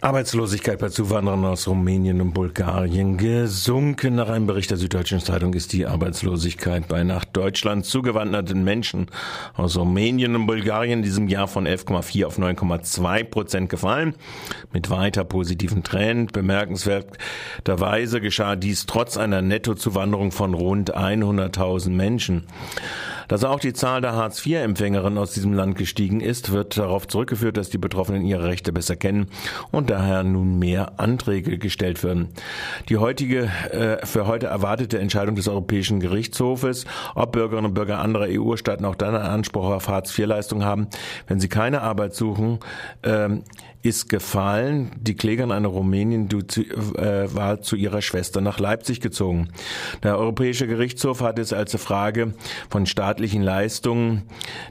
Arbeitslosigkeit bei Zuwanderern aus Rumänien und Bulgarien gesunken. Nach einem Bericht der Süddeutschen Zeitung ist die Arbeitslosigkeit bei nach Deutschland zugewanderten Menschen aus Rumänien und Bulgarien in diesem Jahr von 11,4 auf 9,2 Prozent gefallen. Mit weiter positiven Trend. Bemerkenswerterweise geschah dies trotz einer Nettozuwanderung von rund 100.000 Menschen. Dass auch die Zahl der Hartz-IV-Empfängerinnen aus diesem Land gestiegen ist, wird darauf zurückgeführt, dass die Betroffenen ihre Rechte besser kennen und daher nun mehr Anträge gestellt werden. Die heutige, äh, für heute erwartete Entscheidung des Europäischen Gerichtshofes, ob Bürgerinnen und Bürger anderer EU-Staaten auch dann einen Anspruch auf Hartz-IV-Leistung haben, wenn sie keine Arbeit suchen, äh, ist gefallen. Die Klägerin einer Rumänien äh, war zu ihrer Schwester nach Leipzig gezogen. Der Europäische Gerichtshof hat es als Frage von staatlichen Leistungen,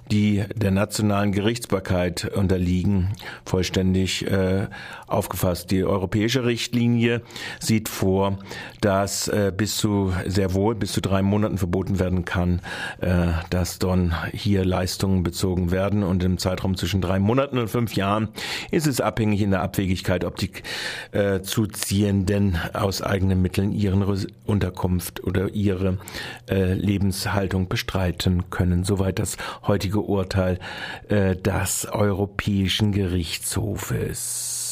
die der nationalen Gerichtsbarkeit unterliegen, vollständig äh, aufgefasst. Die europäische Richtlinie sieht vor, dass äh, bis zu sehr wohl bis zu drei Monaten verboten werden kann, äh, dass dann hier Leistungen bezogen werden und im Zeitraum zwischen drei Monaten und fünf Jahren ist es abhängig in der Abwägigkeit, ob die äh, Zuziehenden aus eigenen Mitteln ihren Unterkunft oder ihre äh, Lebenshaltung bestreiten können. Soweit das heutige Urteil äh, des Europäischen Gerichtshofes.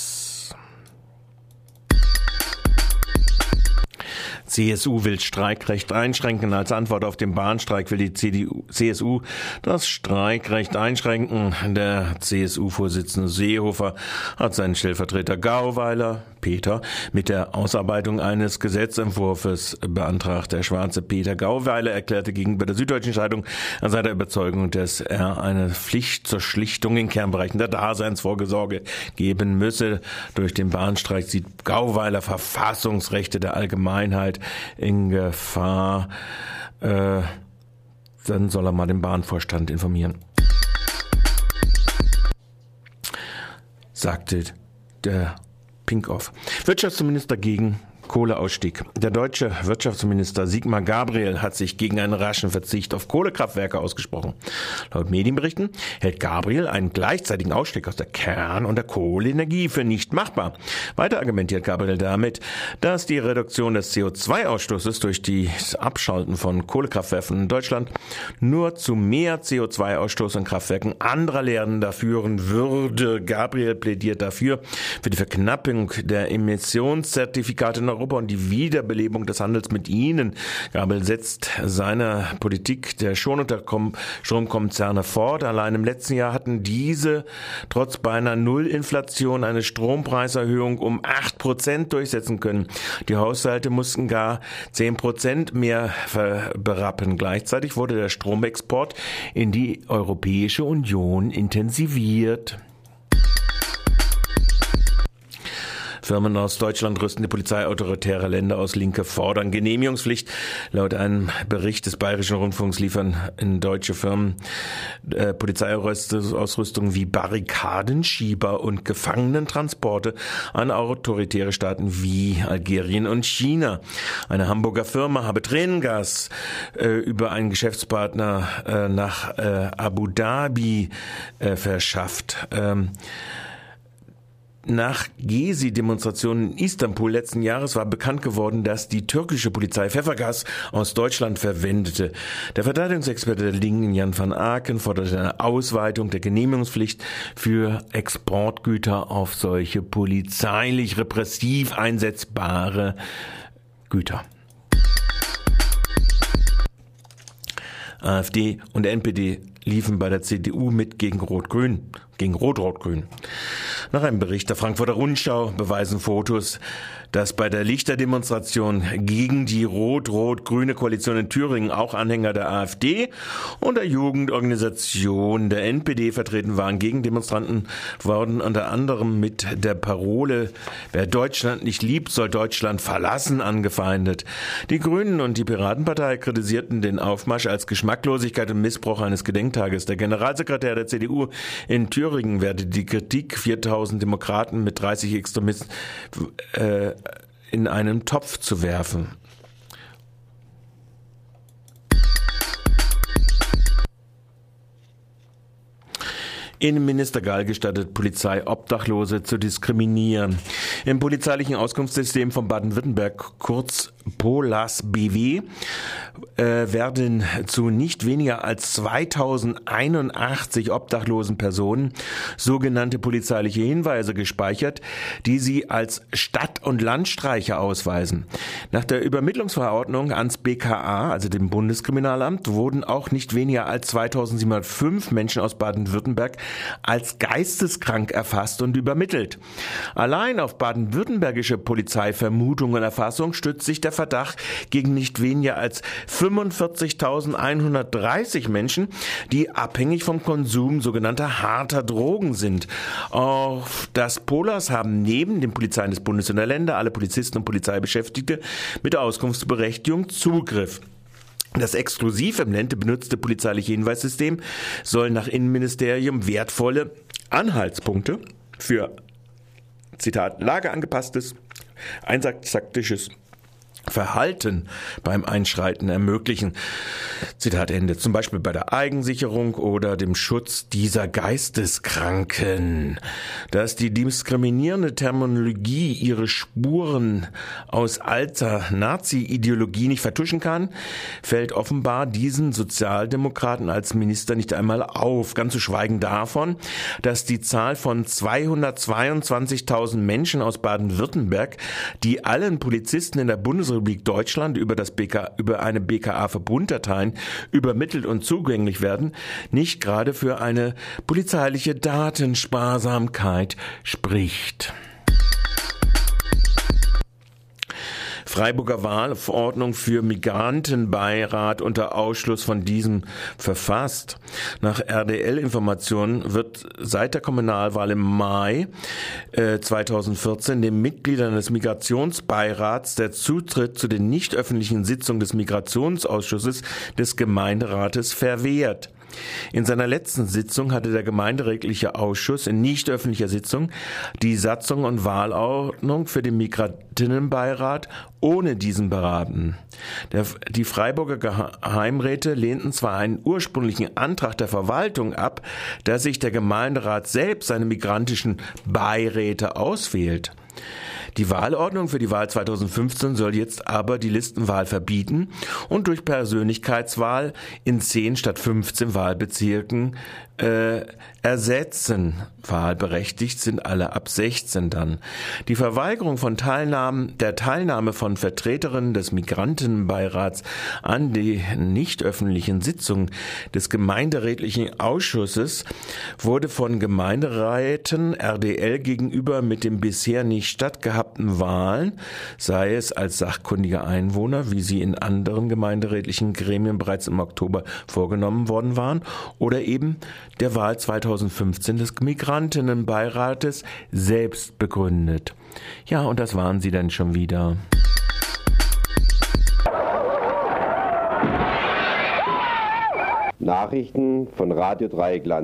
CSU will Streikrecht einschränken. Als Antwort auf den Bahnstreik will die CDU, CSU das Streikrecht einschränken. Der CSU-Vorsitzende Seehofer hat seinen Stellvertreter Gauweiler, Peter, mit der Ausarbeitung eines Gesetzentwurfs beantragt. Der schwarze Peter Gauweiler erklärte gegenüber der Süddeutschen Zeitung, er sei der Überzeugung, dass er eine Pflicht zur Schlichtung in Kernbereichen der Daseinsvorgesorge geben müsse. Durch den Bahnstreik sieht Gauweiler Verfassungsrechte der Allgemeinheit in Gefahr, äh, dann soll er mal den Bahnvorstand informieren. Sagte der Pinkoff. Wirtschaftsminister gegen Kohleausstieg. Der deutsche Wirtschaftsminister Sigmar Gabriel hat sich gegen einen raschen Verzicht auf Kohlekraftwerke ausgesprochen. Laut Medienberichten hält Gabriel einen gleichzeitigen Ausstieg aus der Kern- und der Kohleenergie für nicht machbar. Weiter argumentiert Gabriel damit, dass die Reduktion des CO2-Ausstoßes durch das Abschalten von Kohlekraftwerken in Deutschland nur zu mehr CO2-Ausstoß in Kraftwerken anderer Länder führen würde. Gabriel plädiert dafür für die Verknappung der Emissionszertifikate in Europa und die Wiederbelebung des Handels mit ihnen. Gabel setzt seine Politik der Stromkonzerne fort. Allein im letzten Jahr hatten diese trotz beinahe Nullinflation eine Strompreiserhöhung um acht Prozent durchsetzen können. Die Haushalte mussten gar zehn Prozent mehr berappen. Gleichzeitig wurde der Stromexport in die Europäische Union intensiviert. Firmen aus Deutschland rüsten die Polizei autoritäre Länder aus Linke fordern Genehmigungspflicht. Laut einem Bericht des Bayerischen Rundfunks liefern in deutsche Firmen äh, Polizeiausrüstung wie Barrikadenschieber und Gefangenentransporte an autoritäre Staaten wie Algerien und China. Eine Hamburger Firma habe Tränengas äh, über einen Geschäftspartner äh, nach äh, Abu Dhabi äh, verschafft. Ähm, nach Gezi-Demonstrationen in Istanbul letzten Jahres war bekannt geworden, dass die türkische Polizei Pfeffergas aus Deutschland verwendete. Der Verteidigungsexperte der Linken, Jan van Aken, forderte eine Ausweitung der Genehmigungspflicht für Exportgüter auf solche polizeilich repressiv einsetzbare Güter. AfD und NPD liefen bei der CDU mit gegen Rot-Grün, gegen Rot-Rot-Grün. Nach einem Bericht der Frankfurter Rundschau beweisen Fotos, dass bei der Lichterdemonstration gegen die rot-rot-grüne Koalition in Thüringen auch Anhänger der AfD und der Jugendorganisation der NPD vertreten waren. Gegendemonstranten wurden unter anderem mit der Parole Wer Deutschland nicht liebt, soll Deutschland verlassen angefeindet. Die Grünen und die Piratenpartei kritisierten den Aufmarsch als Geschmacklosigkeit und Missbrauch eines Gedenktages. Der Generalsekretär der CDU in Thüringen werde die Kritik 4000 Demokraten mit 30 Extremisten äh, in einen Topf zu werfen. Innenminister Gall gestattet Polizei Obdachlose zu diskriminieren. Im polizeilichen Auskunftssystem von Baden-Württemberg, kurz POLAS BW, äh, werden zu nicht weniger als 2081 obdachlosen Personen sogenannte polizeiliche Hinweise gespeichert, die sie als Stadt- und Landstreicher ausweisen. Nach der Übermittlungsverordnung ans BKA, also dem Bundeskriminalamt, wurden auch nicht weniger als 2705 Menschen aus Baden-Württemberg als geisteskrank erfasst und übermittelt. Allein auf baden-württembergische Polizeivermutung und Erfassung stützt sich der Verdacht gegen nicht weniger als 45.130 Menschen, die abhängig vom Konsum sogenannter harter Drogen sind. Auf das Polas haben neben den Polizeien des Bundes und der Länder alle Polizisten und Polizeibeschäftigte mit Auskunftsberechtigung Zugriff. Das exklusiv im Lente benutzte polizeiliche Hinweissystem soll nach Innenministerium wertvolle Anhaltspunkte für Zitat lageangepasstes, einsatztaktisches Verhalten beim Einschreiten ermöglichen. Zitat Ende. Zum Beispiel bei der Eigensicherung oder dem Schutz dieser Geisteskranken. Dass die diskriminierende Terminologie ihre Spuren aus alter Nazi-Ideologie nicht vertuschen kann, fällt offenbar diesen Sozialdemokraten als Minister nicht einmal auf. Ganz zu schweigen davon, dass die Zahl von 222.000 Menschen aus Baden-Württemberg, die allen Polizisten in der Bundesrepublik Bundesrepublik Deutschland über, das BK, über eine BKA-Verbunddateien übermittelt und zugänglich werden, nicht gerade für eine polizeiliche Datensparsamkeit spricht. Freiburger Wahlverordnung für Migrantenbeirat unter Ausschluss von diesem verfasst. Nach RDL-Informationen wird seit der Kommunalwahl im Mai äh, 2014 den Mitgliedern des Migrationsbeirats der Zutritt zu den nicht öffentlichen Sitzungen des Migrationsausschusses des Gemeinderates verwehrt. In seiner letzten Sitzung hatte der gemeinderätliche Ausschuss in nicht öffentlicher Sitzung die Satzung und Wahlordnung für den Migrantinnenbeirat ohne diesen beraten. Der, die Freiburger Geheimräte lehnten zwar einen ursprünglichen Antrag der Verwaltung ab, dass sich der Gemeinderat selbst seine migrantischen Beiräte auswählt. Die Wahlordnung für die Wahl 2015 soll jetzt aber die Listenwahl verbieten und durch Persönlichkeitswahl in 10 statt 15 Wahlbezirken äh, ersetzen. Wahlberechtigt sind alle ab 16 dann. Die Verweigerung von Teilnahme, der Teilnahme von Vertreterinnen des Migrantenbeirats an die nicht öffentlichen Sitzungen des gemeinderätlichen Ausschusses wurde von Gemeinderäten RDL gegenüber mit den bisher nicht stattgehabten Wahlen, sei es als sachkundige Einwohner, wie sie in anderen gemeinderätlichen Gremien bereits im Oktober vorgenommen worden waren, oder eben der Wahl 2015 des Migrantinnenbeirates selbst begründet. Ja, und das waren sie dann schon wieder. Nachrichten von Radio Dreieckland.